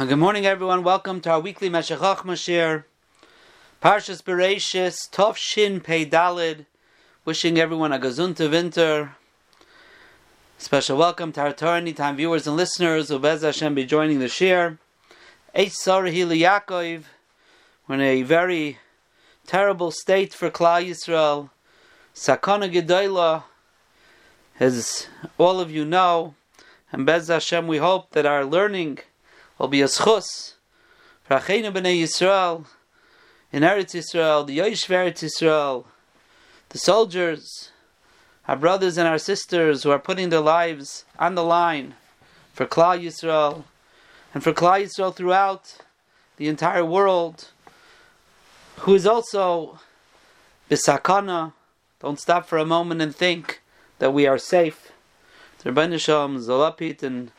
Uh, good morning, everyone. Welcome to our weekly Meshech Chochma shiur. Parshas Bereshis, Tov Shin Pei Dalid. Wishing everyone a gazunta winter. Special welcome to our Torah Anytime viewers and listeners who Hashem be joining the shir. Eish Sarahi Yaakov. We're in a very terrible state for Klal Yisrael. Sakana Gedoyla, as all of you know, and Bez Hashem, we hope that our learning will be a schus for Achenu B'nai Yisrael in Eretz Yisrael, the Yoish Eretz Yisrael, the soldiers, our brothers and our sisters who are putting their lives on the line for Klal Yisrael and for Klal Yisrael throughout the entire world, who is also bisakana. Don't stop for a moment and think that we are safe. Rabbi Nisham, Zolapit, and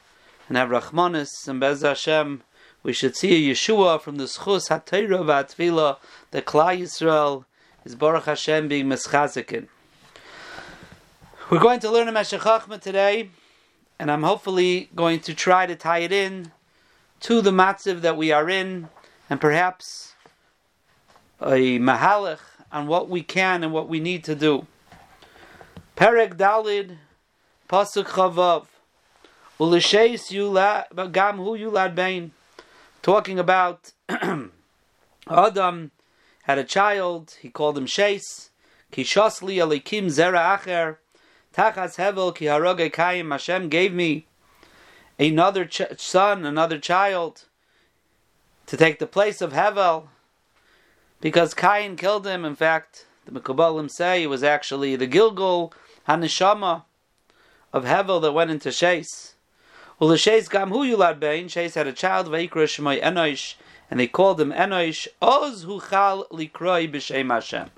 and have Rachmanis and Bez Hashem. We should see a Yeshua from the Schus HaTeira VaTfila, the Klal Yisrael is Baruch Hashem being Meschazikin. We're going to learn a Meshech today, and I'm hopefully going to try to tie it in to the matziv that we are in, and perhaps a mahalach on what we can and what we need to do. Perek Dalid, Pasuk Chavav. Ulisheis gam hu yulad bain. Talking about Adam had a child, he called him Sheis. Kishasli alikim zera acher. Tachas hevel ki haroge kayim Hashem gave me another ch- son, another child, to take the place of Hevel, because Cain killed him. In fact, the Mekubalim say it was actually the Gilgul Hanishama of Hevel that went into Sheis. Well, Sheis gam hu yulad bein. Sheis had a child, Vaikra Shemai Enosh, and they called him Enosh. Oz hu chal likroi b'shem Hashem.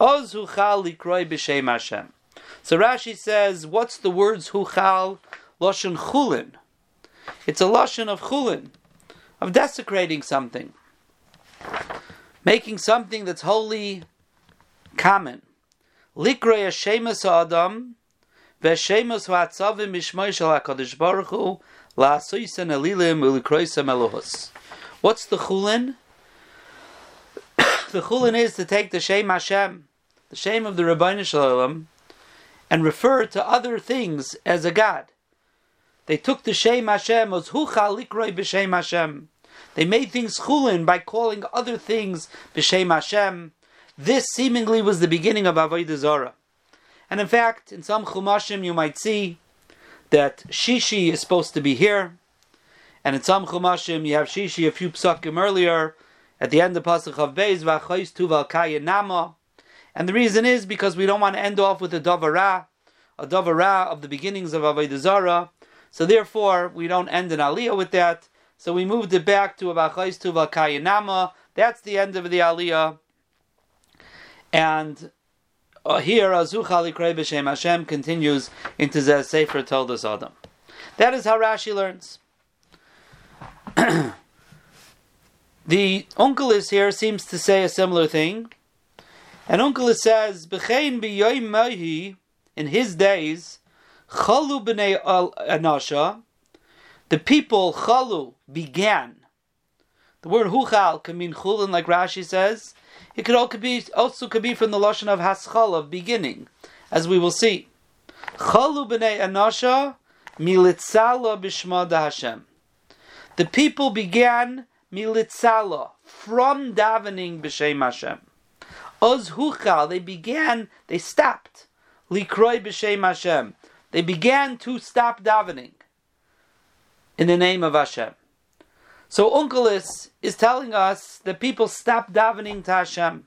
Oz hu chal likroi b'shem Hashem. So Rashi says, what's the words hu chal lashon chulin? It's a lashon of chulin, of desecrating something, making something that's wholly common. Likroi Hashemas Adam V'shemos v'atzavim mishmoy shel HaKadosh Baruch Hu elilim u'likroisem elohus. What's the chulin? the chulin is to take the Shem Hashem, the Shem of the Rabbeinu Shalom, and refer to other things as a God. They took the Shem Hashem as hucha likroi b'Shem Hashem. They made things chulin by calling other things b'Shem Hashem. This seemingly was the beginning of Avodah Zorah. And in fact, in some chumashim you might see that Shishi is supposed to be here, and in some chumashim you have Shishi a few psakim earlier at the end of Pasuk of Beis v'achayis tuval nama. And the reason is because we don't want to end off with a davara, a davara of the beginnings of Avodah. So therefore, we don't end an aliyah with that. So we moved it back to v'achayis tuval nama. That's the end of the aliyah. And uh, here, Azuchali B'Shem Hashem continues into Zeh Sefer told us Adam. That is how Rashi learns. the Onkelos here seems to say a similar thing. And Onkelos says, B'chein b'yoyim mahi, in his days, Chalu b'nei anasha, the people Chalu began. The word Huchal can mean chulin, like Rashi says, it could also be, also could be from the lashon of haschal of beginning, as we will see. Chalu b'nei anasha militzala b'shma Hashem. The people began militzala from davening b'shem Hashem. Oz huchal, they began, they stopped. Likroi b'shem Hashem. They began to stop davening in the name of Hashem. So Onkelos is telling us that people stopped davening to Hashem,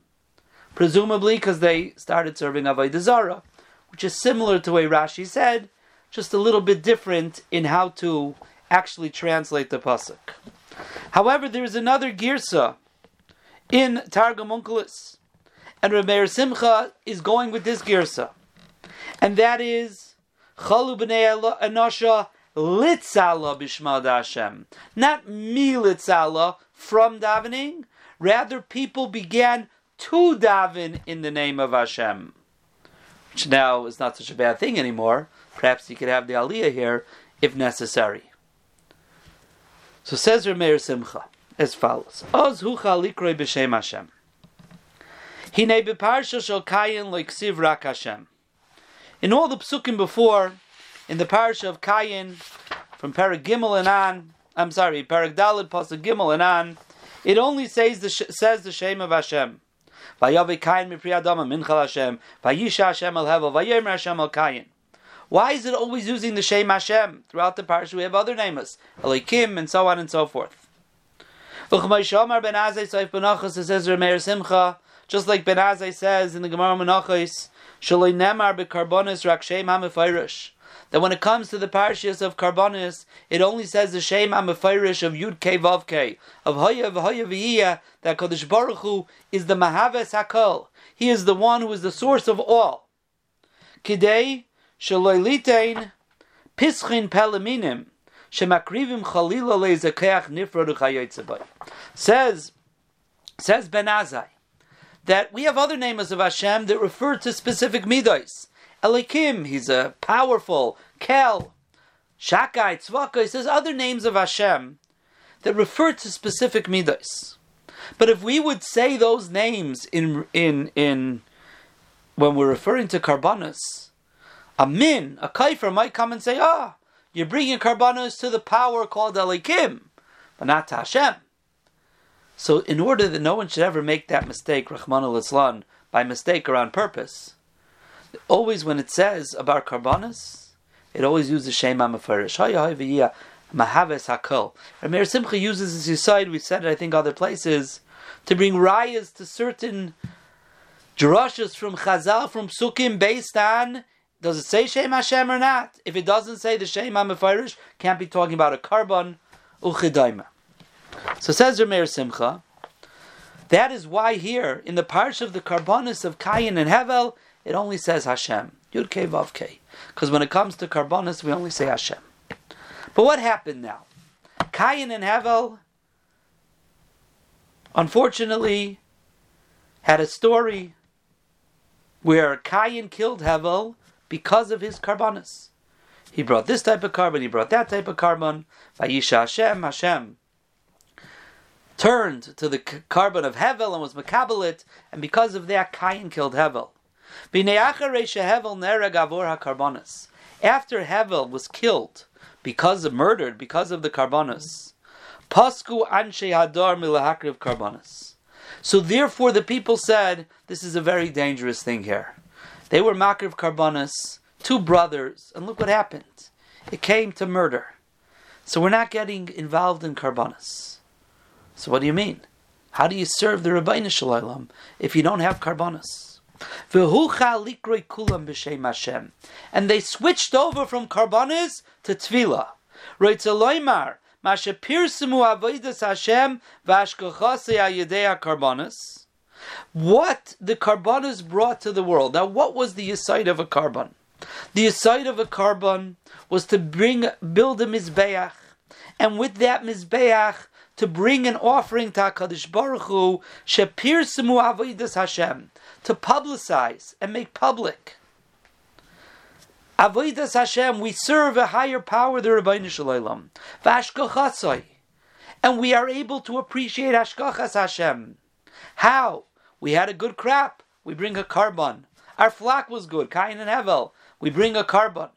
presumably because they started serving Avodah Zarah, which is similar to what Rashi said, just a little bit different in how to actually translate the pasuk. However, there is another girsa in Targum Onkelos, and Rabbi Simcha is going with this girsa, and that is Chalu b'nei Anasha litzala bishma Hashem, not mi litzala from davening. Rather, people began to daven in the name of Hashem, which now is not such a bad thing anymore. Perhaps you could have the aliyah here if necessary. So says Rameir Simcha as follows: Oz hucha likroi b'shem Hashem. Hine beparsha shel kayin rak Hashem. In all the psukim before, in the parsha of Kayin, from Parak Gimel and on, I'm sorry, Parak Dalad Pasuk Gimel and on, it only says the says the shame of Hashem. Why is it always using the Shem Hashem? Throughout the parsha we have other names, Elikim and so on and so forth. just like Ben Azai says in the Gemara Menachos, Shaloi Nemar. That when it comes to the parshas of karbonis, it only says the shem hamefirish of Yud Kei Vav Kei of Hoya V'Hoya V'Iyah that Kodesh Baruch Hu is the Mahaves Hakol. He is the one who is the source of all. Kidei Shaloi Litein Pischin Pelaminim Shemakrivim Chalila Lezakeach Nifrod Says says Ben Azai that we have other names of Hashem that refer to specific midos. Elikim, he's a powerful, Kel, Shakai, Tzvaka, says other names of Hashem that refer to specific midos. But if we would say those names in in in when we're referring to karbanos, a min, a kaifer might come and say, ah, you're bringing karbanos to the power called Elikim, but not to Hashem. So, in order that no one should ever make that mistake, Rahman al Islam, by mistake or on purpose, always when it says about karbanis, it always uses Shema Mefarish. Mahaves Hakol. Ramir Simcha uses this aside, we said it I think other places, to bring rayas to certain drushes from Chazal, from Sukkim, based on does it say Shem Hashem or not? If it doesn't say the Shem HaMefarish, can't be talking about a carbon uchidaima. So says Rameir Simcha, that is why here in the parish of the Karbonis of Kayin and Hevel, it only says Hashem. Yud Kei Vav Kei. Because when it comes to Karbonis, we only say Hashem. But what happened now? Kayin and Hevel, unfortunately, had a story where Kayin killed Hevel because of his Karbonis. He brought this type of carbon, he brought that type of carbon. Vayisha Hashem, Hashem turned to the carbon of Hevel and was Makabelit, and because of that, Cain killed Hevel. After Hevel was killed, because of murdered, because of the Karbonis, Pasku Anshe. So therefore the people said, this is a very dangerous thing here. They were Makriv Karbonis, two brothers, and look what happened. It came to murder. So we're not getting involved in Karbonis. So what do you mean? How do you serve the Rabbeinu Shalom if you don't have karbonis? And they switched over from karbonis to tvila. What the karbonis brought to the world. Now, what was the aside of a carbon? The aside of a carbon was to bring, build a mizbeach, and with that mizbeach, to bring an offering to HaKadosh Baruch Hu, Avodas Hashem, to publicize and make public. Avodas Hashem, we serve a higher power, the Rabbeinu Shalom. Vashkochatzoi. And we are able to appreciate Hashkochas Hashem. How? We had a good crop, we bring a carbon. Our flock was good, Kain and Hevel, we bring a carbon.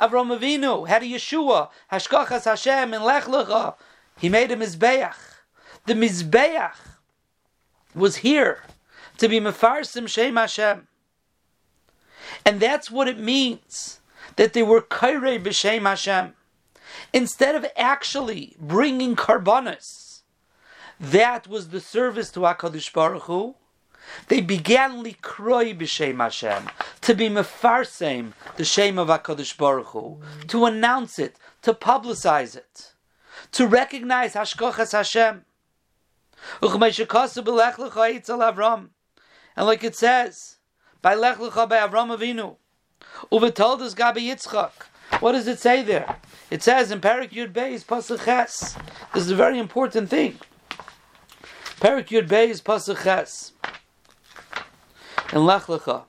Avram Avinu had a Yeshua, Hashkochas Hashem, in Lech Lecha, he made a Mizbeach. The Mizbeach was here to be Mefarsim Shem Hashem. And that's what it means that they were Kairei B'Shem Hashem. Instead of actually bringing karbonis, that was the service to HaKadosh Baruch Hu, they began likroi b'shem Hashem to be mefarsem the shame of Hakadosh Baruch Hu, to announce it, to publicize it to recognize Hashkochas Hashem. And like it says, by Lech Lecha by Avram Avinu, told us Gabi Yitzchak. What does it say there? It says in Parak Yud Beis Pasuk Ches. This is a very important thing. Parak Yud Beis Pasuk Ches. In Lech Lecha.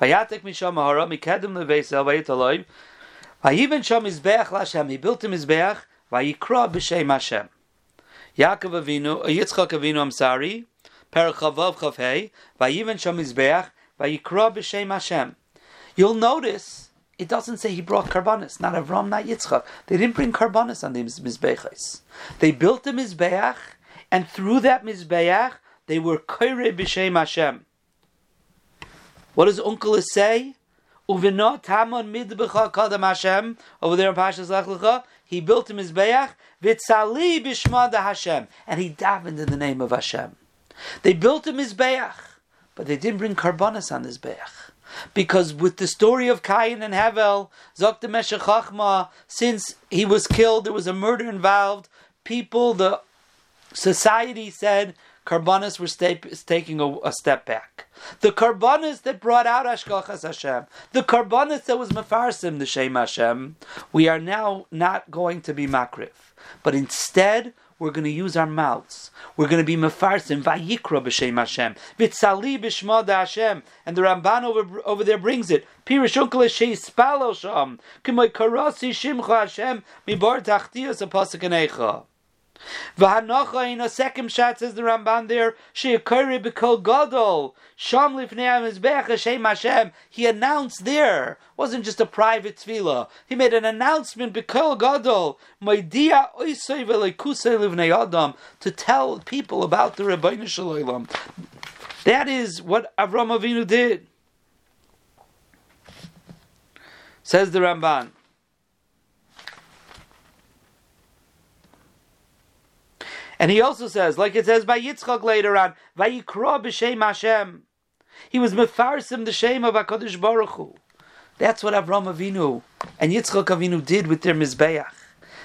Vayatek misham hara mikedim leveisel vayitaloy Vayiven sham mizbeach lashem. He built a mizbeach. Vayikra b'shem Hashem. Yaakov Avinu, Yitzchak Avinu, I'm sorry. Perachavav Chavhei. Vayiven sham mizbeach. Vayikra b'shem Hashem. You'll notice it doesn't say he brought karbanis. Not Avram, not Yitzchak. They didn't bring karbanis on the mizbeachos. They built the mizbeach, and through that mizbeach, they were koire b'shem Hashem. What does Uncle say? Uvinot Hamon Midbecha Kadam Hashem over there in Pashas Lech. He built a mizbeach v'tzali b'shma Hashem, and he davened in the name of Hashem. They built him his mizbeach, but they didn't bring karbonas on his beach. Because with the story of Cain and Havel, Meshach since he was killed, there was a murder involved. People, the society said, Karbanis were taking a, a, step back. The Karbanis that brought out Ashkachas Hashem, the Karbanis that was Mefarsim, the Shem Hashem, we are now not going to be Makrif. But instead, we're going to use our mouths. We're going to be mefarsim vayikra b'shem Hashem, vitzali b'shma Hashem, and the Ramban over, over there brings it. Pirishunkel sheis spalo sham, k'moy karasi shimcha Hashem tachtias. V'hanocha in a second shot says the Ramban there, she'akari b'kol gadol, sham lifnei mizbech Hashem Hashem. He announced there, wasn't just a private tefillah. He made an announcement b'kol gadol, ma'idiyah oisay v'leikusay livnei adam, to tell people about the Rebbeinu Shalom. That is what Avram Avinu did. Says the Ramban. And he also says, like it says by Yitzchak later on, Vayikra b'shem Hashem. He was mefarsim the shame of Hakadosh Baruch Hu. That's what Avram Avinu and Yitzchak Avinu did with their mizbeach.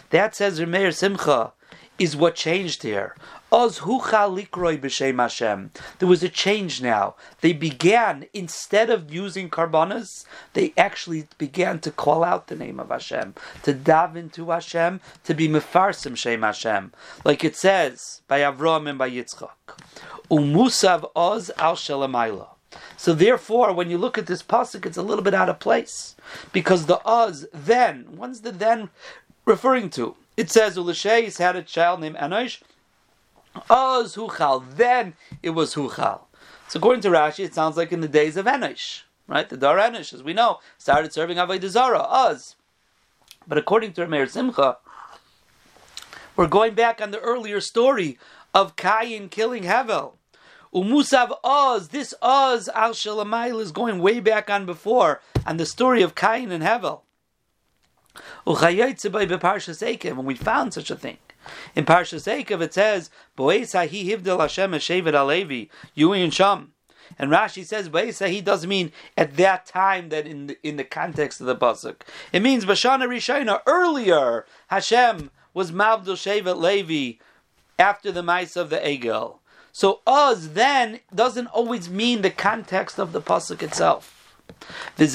That says Remeir Simcha is what changed here. Oz b'shem Hashem. There was a change now. They began instead of using karbanas, they actually began to call out the name of Hashem, to daven to Hashem, to be mefarsim shem Hashem, like it says by Avram and by Yitzchak. Umusav oz al shalamayla. So therefore, when you look at this pasuk, it's a little bit out of place because the oz then, when's the then referring to? It says Ulasheis had a child named Enosh Oz Huchal. Then it was Huchal. So according to Rashi, it sounds like in the days of Enosh, right? The Dar Enosh, as we know, started serving Avodah Zarah, Oz. But according to Rameir Simcha, we're going back on the earlier story of Cain killing Hevel. Umusav Oz, this Oz Al is going way back on before, on the story of Cain and Hevel. When we found such a thing. In Parshas Eikev it says, "Boesahi hivdel Hashem eshevet alevi Yui and Sham." And Rashi says Boesahi doesn't mean at that time that in the, in the context of the pasuk. It means Bashana Rishona earlier. Hashem was Mavdil Shevet Levi after the mice of the Egel. So us then doesn't always mean the context of the pasuk itself. And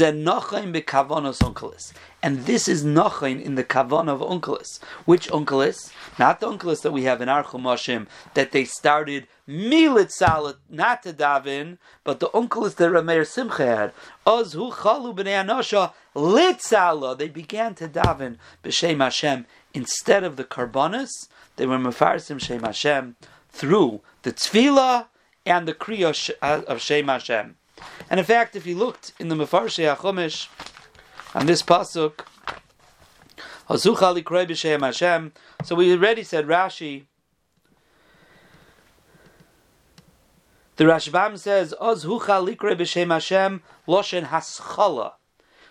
this is Nochain in the Kavan of Unkelis. Which Unkelis? Not the Unkelis that we have in our Chumashim, that they started Milit Salat, not to Davin, but the Unkelis that Rameir Simcha had. Oz hu chalu b'nei anosha lit Salah. They began to Davin b'Shem Hashem. Instead of the Karbonis, they were Mefarsim Shem Hashem through the Tefillah and the Kriya uh, of Shem Hashem. And in fact, if you looked in the Mefarshei HaChomesh, on this pasuk, Hashem. So we already said Rashi. The Rashbam says, Oz hucha likre b'shem Hashem loshen haschala.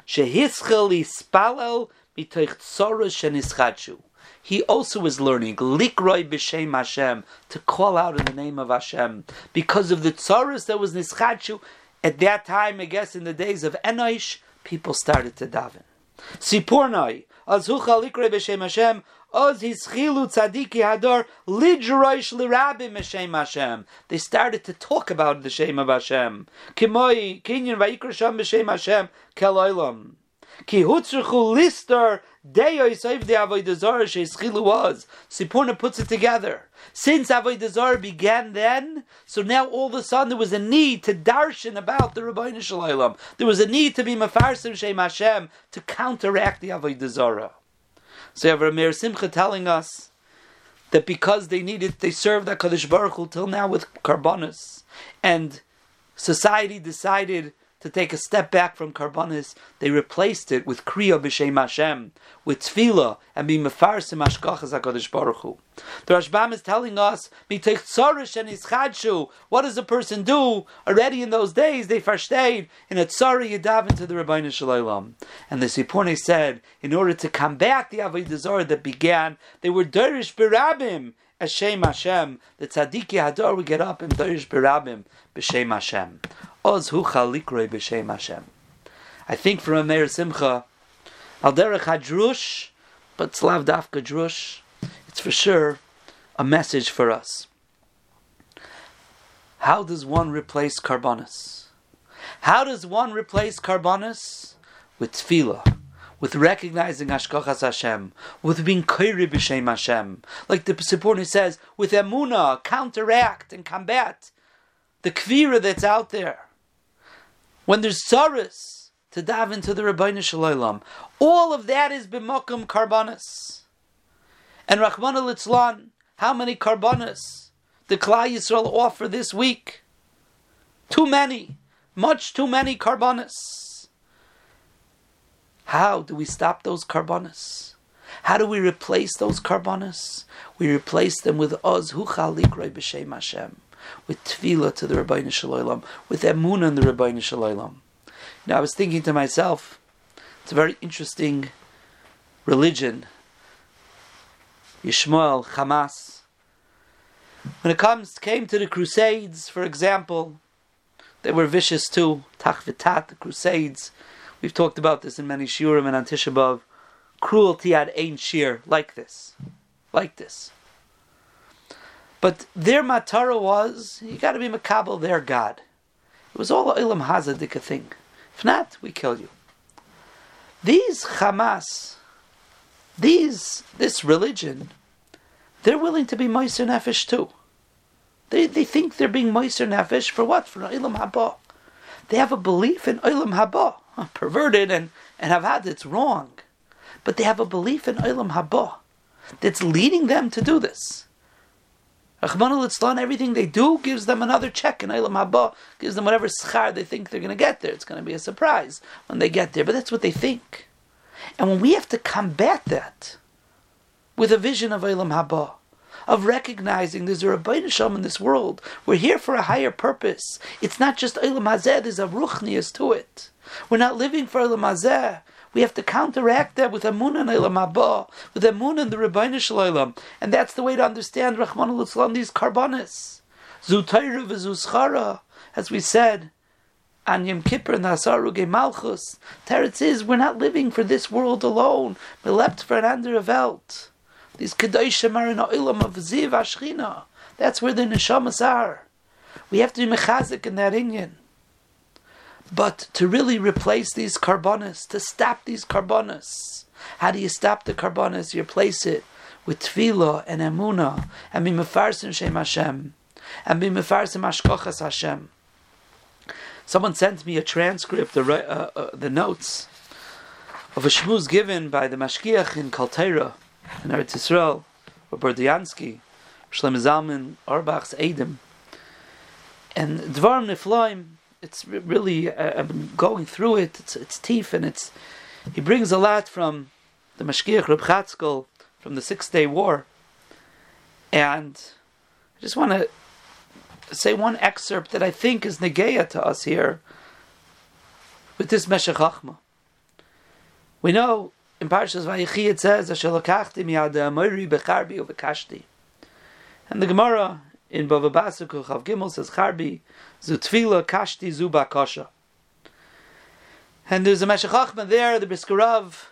Shehischel ispalel mitoich tzoros shenischachu. He also is learning likroi b'shem Hashem to call out in the name of Hashem because of the tzoros that was nischachu at that time, I guess in the days of Enosh, people started to daven. Azhucha likre b'shem Hashem, oz tzadiki hador lidroish Hashem. They started to talk about the Shem of Hashem. Kimoi, kinyan vayikra b'shem Hashem, kel oilam. Ki hutzruchu lister was. Seforno puts it together. Since Avodah Zarah began then, so now all of a sudden there was a need to darshan about the Rabbeinu Shalom. There was a need to be Mefarsim Shem Hashem to counteract the Avodah Zarah. So you have Ramir Simcha telling us that because they needed, they served HaKadosh Baruch Hu till now with Karbonis, and society decided to take a step back from karbonis, they replaced it with kriya b'shem Hashem, with tefillah, and be mefarsim ashkachas hakadosh baruch Hu. The Rashbam is telling us, mitech tzorish and ischadshu. What does a person do? Already in those days, they verstayed in a tzari yadav into the Rabbeinu Shalom. And the Seforno said, in order to combat the avodah that began, they were derish berabim. Hashem Hashem, the tzadiki hador would get up and derish berabim b'shem Hashem. Oz hu chalikroi b'shem Hashem. I think from a Meir Simcha, al derech hadrush, but slav dafka drush, it's for sure a message for us. How does one replace carbonus? How does one replace carbonus? With tefillah, with recognizing Ashkochas Hashem, with being Kairi b'Shem Hashem. Like the Seforno says, with emuna, counteract and combat the kvira that's out there when there's tsaris to dive into the Rabbeinu Shalom. All of that is b'mokum karbanis. And Rachmana Litzlan, how many karbanis the Klal Yisrael offer this week? Too many, much too many karbanis. How do we stop those karbanis? How do we replace those karbanis? We replace them with Oz Huchalik B'Shem Hashem with tefillah to the Rabbeinu Shalom, with emunah in the Rabbeinu Shalom. Now I was thinking to myself, it's a very interesting religion. Yishmael, Hamas. When it comes came to the Crusades, for example, they were vicious too. Tachvitat, the Crusades. We've talked about this in many shiurim and Antishabov. Cruelty at Ein Shir, like this, like this. But their matara was you got to be makabel their God. It was all ilam hazadika thing. If not, we kill you. These Hamas, these this religion, they're willing to be Meiser Nefesh too. They, they think they're being Meiser Nefesh for what? For Ilam Haba. They have a belief in Ilam Haba. Perverted and, and have had it's wrong. But they have a belief in Ilam Haba that's leading them to do this. Rahman everything they do gives them another check in Eilam Haba, gives them whatever schar they think they're going to get there. It's going to be a surprise when they get there, but that's what they think. And when we have to combat that with a vision of Eilam Haba, of recognizing there's a Rabbeinu Shalom in this world, we're here for a higher purpose. It's not just Eilam Hazeh, there's a ruchnias to it. We're not living for Eilam Hazeh. We have to counteract that with Amun and Elam Haba, with Amun and the Rebbeinu Shalom. And that's the way to understand Rahman al these carbonis. Zutayra as we said, on Yom Kippur and Hasaruge Malchus. Teretz is, we're not living for this world alone. We leapt for an Welt. These Kedoshim are in Oilam of Ziv Ashchina. That's where the Neshamas are. We have to be mechazik in that Inyan. But to really replace these carbonas, to stop these carbonas, how do you stop the carbonas? You replace it with tefillah and emuna, and be mefarsim Shem Hashem, and be mefarsim ashkochas Hashem. Someone sent me a transcript, the, uh, uh, the notes of a shmuz given by the mashkiach in Kol Torah, in Eretz Yisrael, or Berdiansky, Shlomo Zalman Auerbach's Edom, and Dvarim Nifloim, it's really uh, I'm going through it. It's it's teeth and it's he brings a lot from the Mashgiach Reb Chatzkel from the Six Day War, and I just want to say one excerpt that I think is negeya to us here with this Meshech. We know in Parshas Vayechi it says Asher lokachti miyad becharbi uvekashti, and the Gemara in Bava Basuk Chav Gimel says Charbi Zutfila Kashti Kasha. And there's a Meshach there, the Briskarav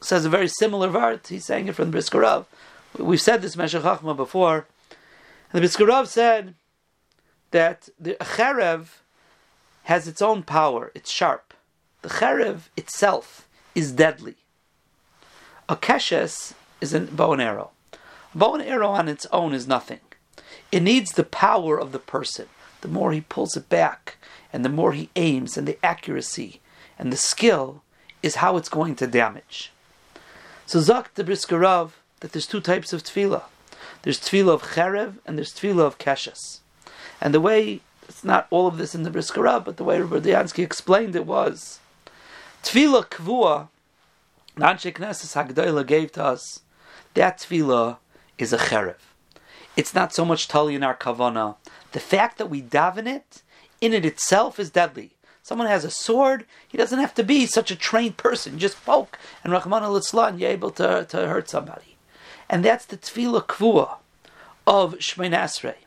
says a very similar vart. He's saying it from the Briskarav. We've said this Meshach before. And the Briskarav said that the Cherev has its own power, it's sharp. The Cherev itself is deadly. A keshes is a bow and arrow. A bow and arrow on its own is nothing. It needs the power of the person. The more he pulls it back, and the more he aims, and the accuracy and the skill is how it's going to damage. So Zak the Briskerov that there's two types of tefillah. There's tefillah of cherev and there's tefillah of keshes. And the way it's not all of this in the Briskerov, but the way Rabbi explained it was tefillah kvua. Anshe Knesses Hagdoila gave to us. That tefillah is a cherev. It's not so much tali in our kavana. The fact that we daven it in it itself is deadly. Someone has a sword, he doesn't have to be such a trained person. Just poke, and Rahman al and you're able to, to hurt somebody. And that's the tefillah kvua of Shemay Esrei.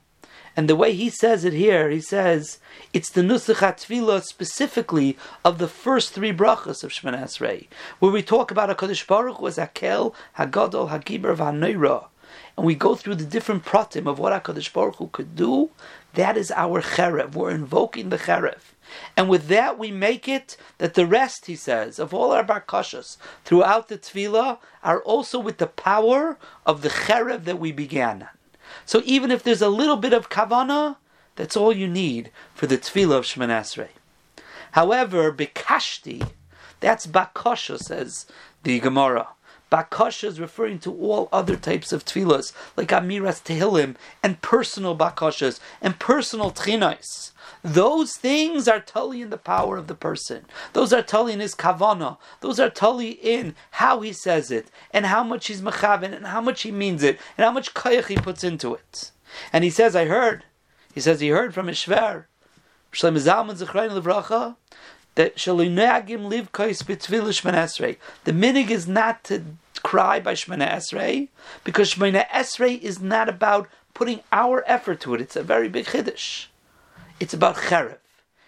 And the way he says it here, he says it's the nusach tefillah specifically of the first three brachas of Shemay Esrei, where we talk about Hakadosh Baruch was Akel, Hagadol, Hagiber, V'Hanoira, and we go through the different pratim of what Hakadosh Baruch Hu could do. That is our cherev. We're invoking the cherev. And with that, we make it that the rest, he says, of all our barkashas throughout the tefillah are also with the power of the cherev that we began. So even if there's a little bit of kavana, that's all you need for the tefillah of Shemoneh Esrei. However, bekashti, that's bakasha, says the Gemara. Bakasha is referring to all other types of tefillahs, like Amiras Tehillim, and personal bakashas, and personal tchinais. Those things are tully in the power of the person. Those are tully in his kavana. Those are tully in how he says it, and how much he's mechavin, and how much he means it, and how much kayach he puts into it. And he says, I heard, he says he heard from his shver, Shlomo Zalman Zechrein Levracha, that live. The minig is not to cry by Shemana Esrei, because Shemana Esrei is not about putting our effort to it. It's a very big chiddush. It's about cherev.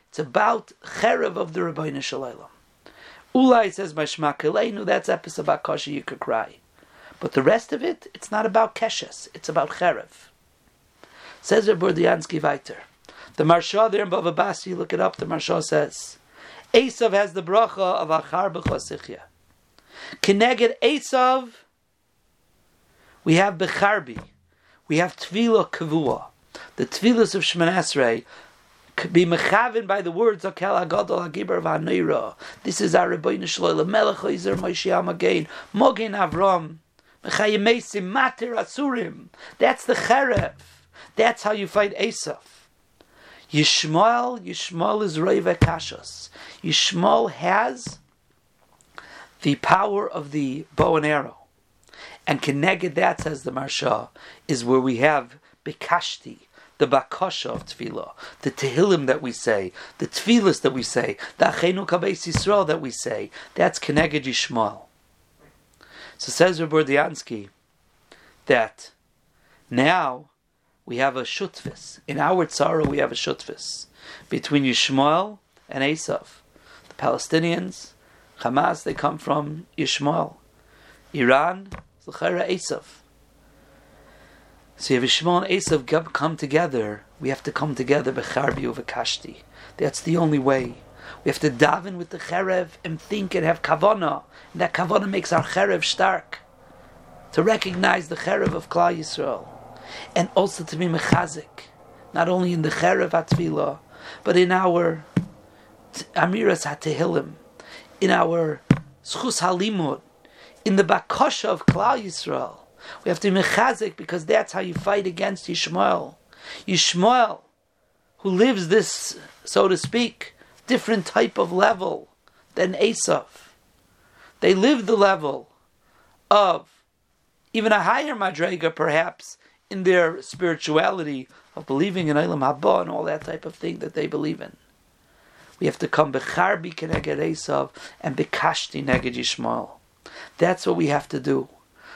It's about cherev of the Rabbeinu Shalom. Ulai says by Shema that's episode about kasha you could cry. But the rest of it, it's not about keshes. It's about cherev. Says Rabbi Diansky weiter. The Maharsha there in Bava Basi, look it up, the Maharsha says, Esav has the bracha of Achar B'chosichya. Keneged Esav, we have Becharbi. We have Tvila Kavua. The Tvilas of Shemoneh Esrei be mechavin by the words of Akel Agadol Hagibar V'Haneira. This is our Rebbeinu Shloile Melech Oizer Moshe Amagein Mogen Avram Mechayemesim Matir Asurim. That's the Cherev. That's how you fight Esav. Yishmael, Yishmael is Reva Kashos. Yishmael has the power of the bow and arrow. And connected that, says the Maharsha, is where we have Bekashti, the Bakasha of Tefillah, the Tehillim that we say, the Tefillas that we say, the Achenu Kabeis Yisrael that we say. That's Keneged Yishmael. So says Rabbi Diansky that now we have a shutvis. In our tzara, we have a shutvis between Yishmael and Esav. The Palestinians, Hamas, they come from Yishmael. Iran, Zechara Esav. So if Yishmael and Esav come together, we have to come together becharbi over kashti. That's the only way. We have to daven with the cherev and think and have kavana. And that kavana makes our cherev stark. To recognize the cherev of Klal Yisrael and also to be mechazik, not only in the cherev atfilah, but in our amiras hatehillim, in our schus halimud, in the bakasha of Klal Yisrael. We have to be mechazik because that's how you fight against Yishmael. Yishmael, who lives this, so to speak, different type of level than Esav. They live the level of even a higher madrega, perhaps, in their spirituality of believing in Eilam Haba and all that type of thing that they believe in. We have to come becharbi keneged Esav and bekashti neged Yishmael. That's what we have to do.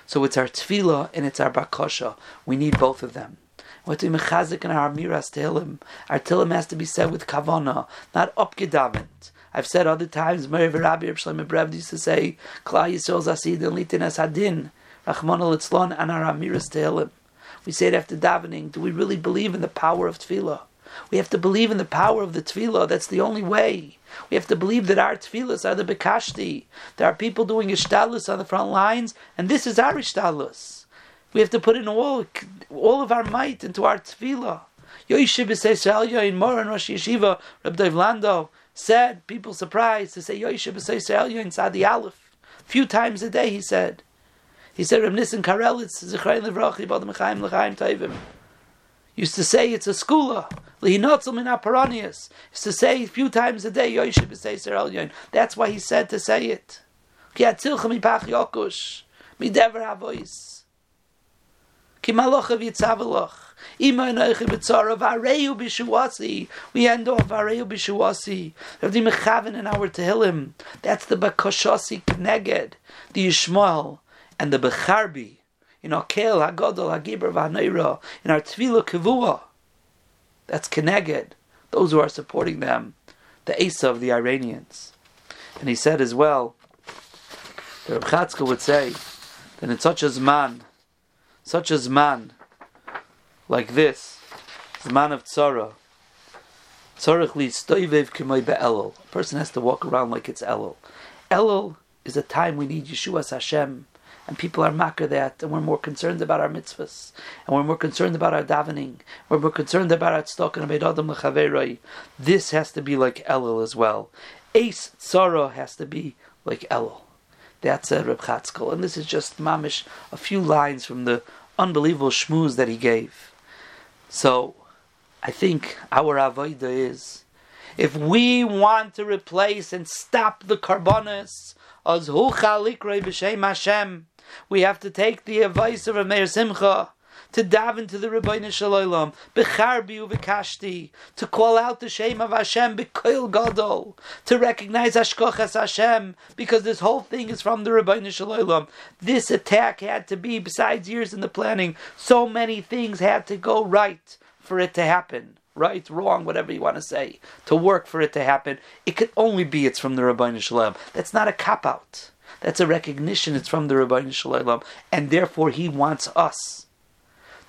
So it's our tefillah and it's our bakasha. We need both of them. What to mechazik and our miras tehillim. Our tehillim has to be said with kavana, not upgedavent. I've said other times, Mary Rabbi Shlomo Brev used to say, Klal Yisrael zasid and litin as hadin, Rachman al and our amiras tehillim. We say it after davening. Do we really believe in the power of tefillah? We have to believe in the power of the tefillah. That's the only way. We have to believe that our tefillahs are the bekashti. There are people doing ishtalus on the front lines, and this is our ishtalus. We have to put in all, all of our might into our tefillah. Yisrael in Moran Rosh Yeshiva, Reb Lando said, people surprised to say Yisrael in Sadi Aleph. Few times a day, he said. He said, Reb Nissen Karelitz, Zechrein Levrachi, Bad Mechaim Lechaim Taivim. Used to say it's a skula. Lihinotzel min aparonius. Used to say a few times a day, Yoshib Yisrael That's why he said to say it. Ki atzilcha mi pach yokush. Mi dever havois. Ki malochav yitzavelach. We end off Vareu Bishuasi. Rav the Mechaven in our Tehillim. That's the Bakoshasi Kneged, the Yishmael, and the Becharbi. In our Kel, Hagodol, Hagibra, Vahneira, in our Tvila Kavua. That's Kneged. Those who are supporting them. The Asa of the Iranians. And he said as well, the Reb would say that in such as man, such as man, like this, the man of tzara. Tzarech li stoivev k'may be'elul. A person has to walk around like it's elul. Elul is a time we need Yeshua's Hashem, and people are makar that, and we're more concerned about our mitzvahs, and we're more concerned about our davening, we're more concerned about our tztok and adam lechaveroi. This has to be like Elul as well. Ace tzara has to be like Elul. That's a Reb Chatzkel, and this is just mamish, a few lines from the unbelievable shmooze that he gave. So, I think our avodah is if we want to replace and stop the carbonas as huchalikrei b'shem Hashem, we have to take the advice of Meir Simcha to daven to the Rebbeinu Shalom, becharbi uvekashti, to call out the shame of Hashem, bekoil gadol, to recognize Ashkochas Hashem, because this whole thing is from the Rebbeinu Shalom. This attack had to be, besides years in the planning, so many things had to go right for it to happen. Right, wrong, whatever you want to say, to work for it to happen, it could only be it's from the Rebbeinu Shalom. That's not a cop out. That's a recognition. It's from the Rebbeinu Shalom, and therefore he wants us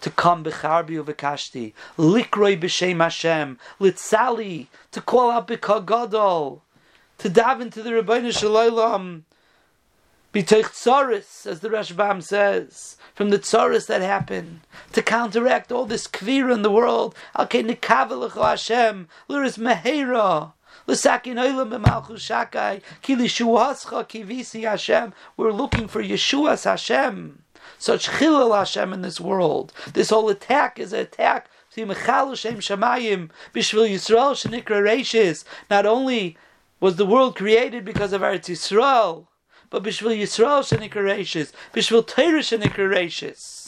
to come becharbi uvekashti, likroi b'shem Hashem, litzali, to call out b'kagadol, to daven into the Rebbeinu Shalom, b'teich tzaris, as the Rashbam says, from the tzaris that happen, to counteract all this kvira in the world, al Hashem, liris mehera, We're looking for Yeshua's Hashem such chilul Hashem in this world. This whole attack is an attack. Not only was the world created because of Eretz Yisrael, but Bishvil Yisrael Shenikra Bishvil Torah Shenikra Reishis.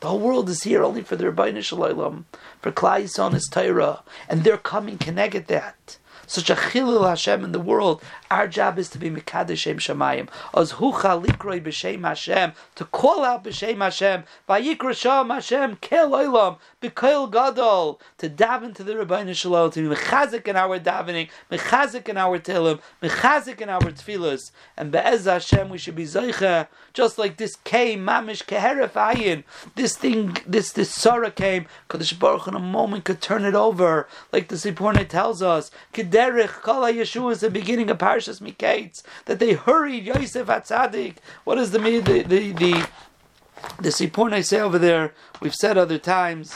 The whole world is here only for the Rabbi Shalom, for Klai Yisrael and Torah, and they're coming connected that such a chilul Hashem in the world. Our job is to be Mekadesh Shem Shemayim. As hucha likroi b'shem Hashem, to call out b'shem Hashem, vayikra Shem Hashem, kel oilam, gadol, to daven to the Rebbeinu Shalom, to be mechazik in our davening, mechazik in our tilim, mechazik in our tefillas, and be'ez Hashem we should be zeicha, just like this came, mamish keheref ayin, this thing, this, this sorrow came, Kadosh Baruch in a moment could turn it over, like the Seforno tells us, kederich kol Yeshua is the beginning of Parshas Miketz, that they hurried Yosef Atzadik. What is the the the the, the Seforno I say over there? We've said other times.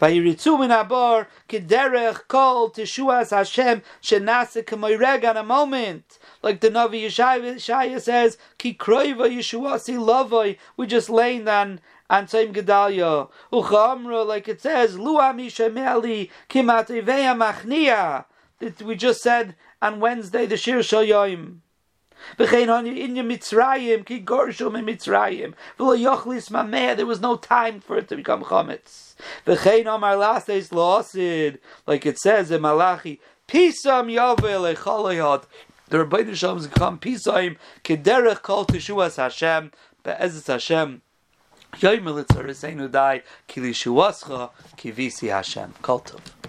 Vayiritzu min abar kederech kol teshuas Hashem k'moyreg on a moment. Like the Navi Yeshaya says, ki kroiva yeshuasi lavoi. We just laying on and Tzayim Gedalia. Uchamra, like it says, Luam Yishameli Kimateveya Machnia. That we just said on Wednesday, the Shir Shayoim. There was no time for it to become chametz. V'chein on our last days like it says in Malachi, Pisam Yavel Echalayot. The Rebbeinu Shalom is come Pisam Kederech Kol Teshuas Hashem Be'ezet Hashem. Yoy Melitzer Reseinu Dai Kilishuascha Kivisi Hashem. Kol Tov.